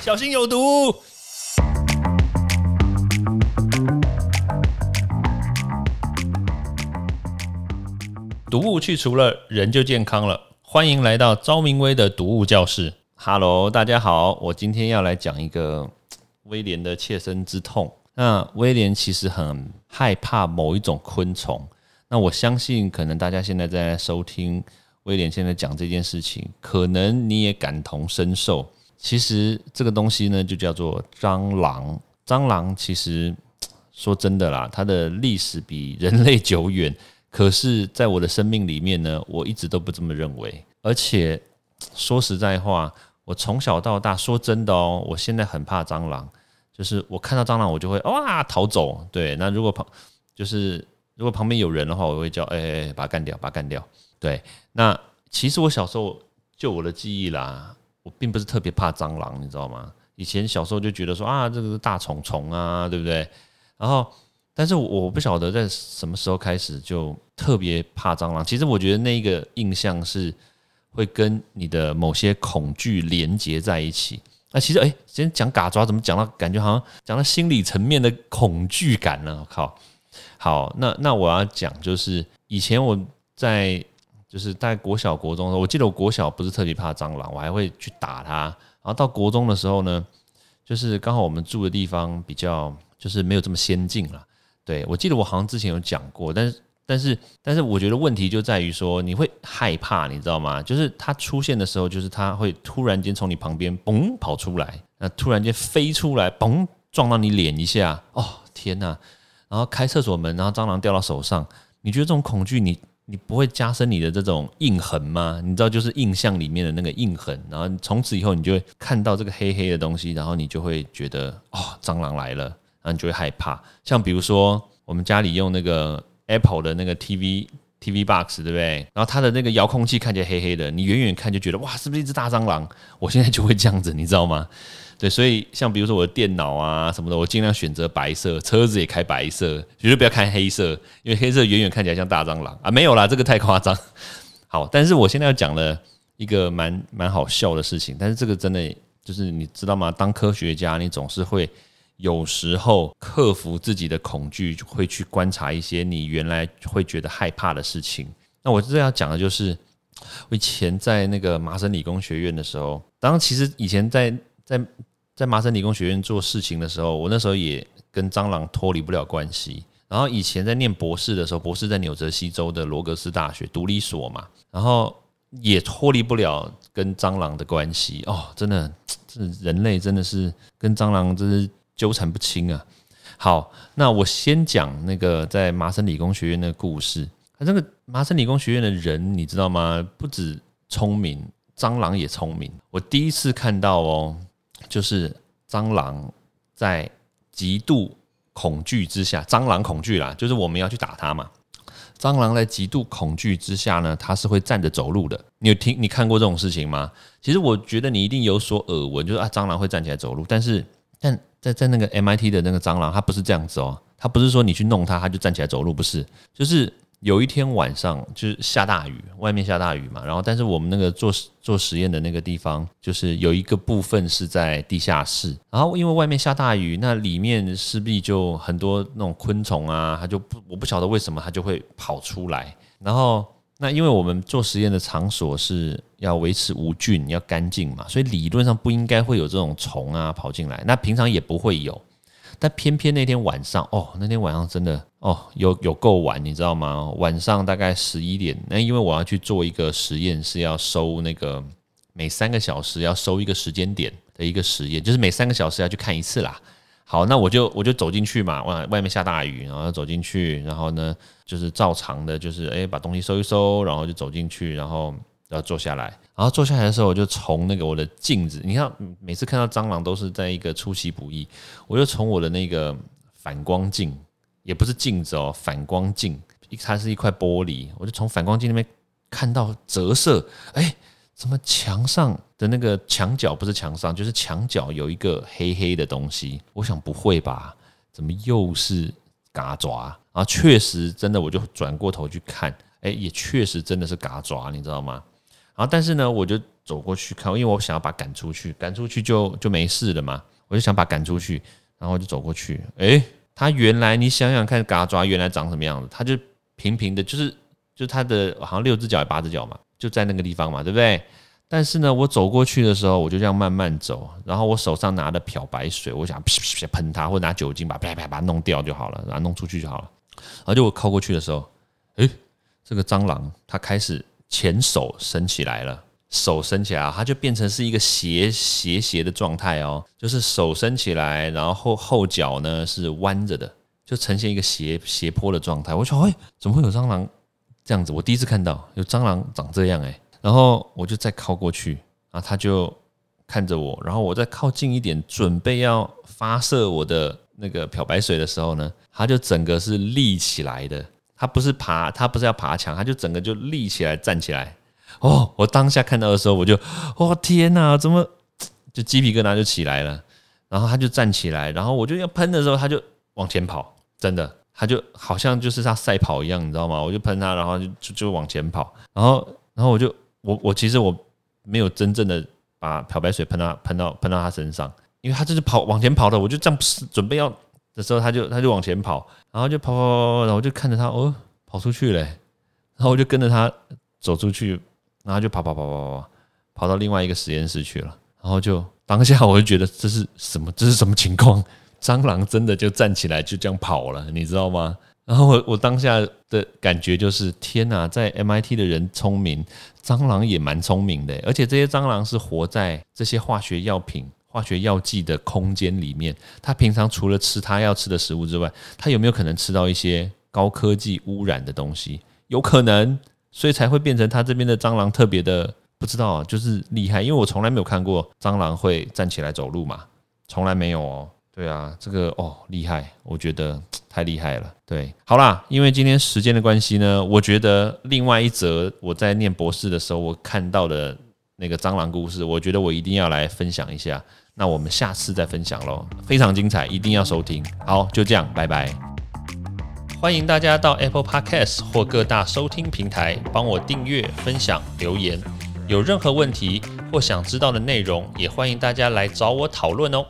小心有毒。毒物去除了，人就健康了。欢迎来到昭明威的毒物教室。Hello，大家好，我今天要来讲一个 威廉的切身之痛。那威廉其实很害怕某一种昆虫。那我相信，可能大家现在在收听威廉现在讲这件事情，可能你也感同身受。其实这个东西呢，就叫做蟑螂。蟑螂其实说真的啦，它的历史比人类久远。可是，在我的生命里面呢，我一直都不这么认为。而且说实在话，我从小到大，说真的哦，我现在很怕蟑螂。就是我看到蟑螂，我就会哇逃走。对，那如果旁就是如果旁边有人的话，我会叫哎哎把它干掉，把它干掉。对，那其实我小时候就我的记忆啦，我并不是特别怕蟑螂，你知道吗？以前小时候就觉得说啊，这个是大虫虫啊，对不对？然后，但是我不晓得在什么时候开始就特别怕蟑螂。其实我觉得那个印象是会跟你的某些恐惧连接在一起。那其实，哎，今天讲嘎抓，怎么讲到感觉好像讲到心理层面的恐惧感呢？我靠！好，那那我要讲就是以前我在就是在国小国中的时候，我记得我国小不是特别怕蟑螂，我还会去打它。然后到国中的时候呢，就是刚好我们住的地方比较就是没有这么先进了。对我记得我好像之前有讲过，但是。但是，但是我觉得问题就在于说，你会害怕，你知道吗？就是它出现的时候，就是它会突然间从你旁边嘣跑出来，那突然间飞出来，嘣撞到你脸一下，哦天哪！然后开厕所门，然后蟑螂掉到手上，你觉得这种恐惧，你你不会加深你的这种印痕吗？你知道，就是印象里面的那个印痕，然后从此以后，你就会看到这个黑黑的东西，然后你就会觉得哦，蟑螂来了，然后你就会害怕。像比如说，我们家里用那个。Apple 的那个 TV TV Box 对不对？然后它的那个遥控器看起来黑黑的，你远远看就觉得哇，是不是一只大蟑螂？我现在就会这样子，你知道吗？对，所以像比如说我的电脑啊什么的，我尽量选择白色，车子也开白色，绝对不要开黑色，因为黑色远远看起来像大蟑螂啊。没有啦，这个太夸张。好，但是我现在要讲了一个蛮蛮好笑的事情，但是这个真的就是你知道吗？当科学家，你总是会。有时候克服自己的恐惧，会去观察一些你原来会觉得害怕的事情。那我这要讲的就是，我以前在那个麻省理工学院的时候，当其实以前在在在麻省理工学院做事情的时候，我那时候也跟蟑螂脱离不了关系。然后以前在念博士的时候，博士在纽泽西州的罗格斯大学独立所嘛，然后也脱离不了跟蟑螂的关系。哦，真的，这人类真的是跟蟑螂真是。纠缠不清啊！好，那我先讲那个在麻省理工学院的故事。那个麻省理工学院的人，你知道吗？不止聪明，蟑螂也聪明。我第一次看到哦，就是蟑螂在极度恐惧之下，蟑螂恐惧啦，就是我们要去打它嘛。蟑螂在极度恐惧之下呢，它是会站着走路的。你有听你看过这种事情吗？其实我觉得你一定有所耳闻，就是啊，蟑螂会站起来走路，但是但。在在那个 MIT 的那个蟑螂，它不是这样子哦，它不是说你去弄它，它就站起来走路，不是，就是有一天晚上就是下大雨，外面下大雨嘛，然后但是我们那个做做实验的那个地方，就是有一个部分是在地下室，然后因为外面下大雨，那里面势必就很多那种昆虫啊，它就不我不晓得为什么它就会跑出来，然后。那因为我们做实验的场所是要维持无菌、要干净嘛，所以理论上不应该会有这种虫啊跑进来。那平常也不会有，但偏偏那天晚上，哦，那天晚上真的哦，有有够晚，你知道吗？晚上大概十一点。那因为我要去做一个实验，是要收那个每三个小时要收一个时间点的一个实验，就是每三个小时要去看一次啦。好，那我就我就走进去嘛，外外面下大雨，然后走进去，然后呢，就是照常的，就是诶把东西收一收，然后就走进去，然后要坐下来，然后坐下来的时候，我就从那个我的镜子，你看每次看到蟑螂都是在一个出其不意，我就从我的那个反光镜，也不是镜子哦，反光镜，它是一块玻璃，我就从反光镜那边看到折射，哎。怎么墙上的那个墙角不是墙上，就是墙角有一个黑黑的东西？我想不会吧？怎么又是嘎爪？啊，确实真的，我就转过头去看，哎，也确实真的是嘎爪，你知道吗？然后但是呢，我就走过去看，因为我想要把赶出去，赶出去就就没事了嘛。我就想把赶出去，然后我就走过去，诶，它原来你想想看，嘎爪原来长什么样子？它就平平的，就是就它的好像六只脚还、八只脚嘛，就在那个地方嘛，对不对？但是呢，我走过去的时候，我就这样慢慢走，然后我手上拿的漂白水，我想噗噗喷它，或者拿酒精把啪啪把它弄掉就好了，然后弄出去就好了。然后就我靠过去的时候，诶，这个蟑螂它开始前手伸起来了，手伸起来，它就变成是一个斜斜斜的状态哦，就是手伸起来，然后后后脚呢是弯着的，就呈现一个斜斜坡的状态。我想，哎，怎么会有蟑螂这样子？我第一次看到有蟑螂长这样，诶。然后我就再靠过去，然后他就看着我，然后我再靠近一点，准备要发射我的那个漂白水的时候呢，它就整个是立起来的，它不是爬，它不是要爬墙，它就整个就立起来站起来。哦，我当下看到的时候，我就，哦天哪，怎么就鸡皮疙瘩就起来了？然后他就站起来，然后我就要喷的时候，他就往前跑，真的，他就好像就是他赛跑一样，你知道吗？我就喷他，然后就就就往前跑，然后然后我就。我我其实我没有真正的把漂白水喷到喷到喷到他身上，因为他就是跑往前跑的，我就这样准备要的时候，他就他就往前跑，然后就跑跑跑跑跑，然后我就看着他哦跑出去了，然后我就跟着他走出去，然后就跑跑跑跑跑跑到另外一个实验室去了，然后就当下我就觉得这是什么这是什么情况？蟑螂真的就站起来就这样跑了，你知道吗？然后我我当下的感觉就是天哪，在 MIT 的人聪明，蟑螂也蛮聪明的，而且这些蟑螂是活在这些化学药品、化学药剂的空间里面。它平常除了吃它要吃的食物之外，它有没有可能吃到一些高科技污染的东西？有可能，所以才会变成它这边的蟑螂特别的不知道，就是厉害。因为我从来没有看过蟑螂会站起来走路嘛，从来没有哦。对啊，这个哦厉害，我觉得太厉害了。对，好啦，因为今天时间的关系呢，我觉得另外一则我在念博士的时候我看到的那个蟑螂故事，我觉得我一定要来分享一下。那我们下次再分享喽，非常精彩，一定要收听。好，就这样，拜拜。欢迎大家到 Apple Podcast 或各大收听平台帮我订阅、分享、留言。有任何问题或想知道的内容，也欢迎大家来找我讨论哦。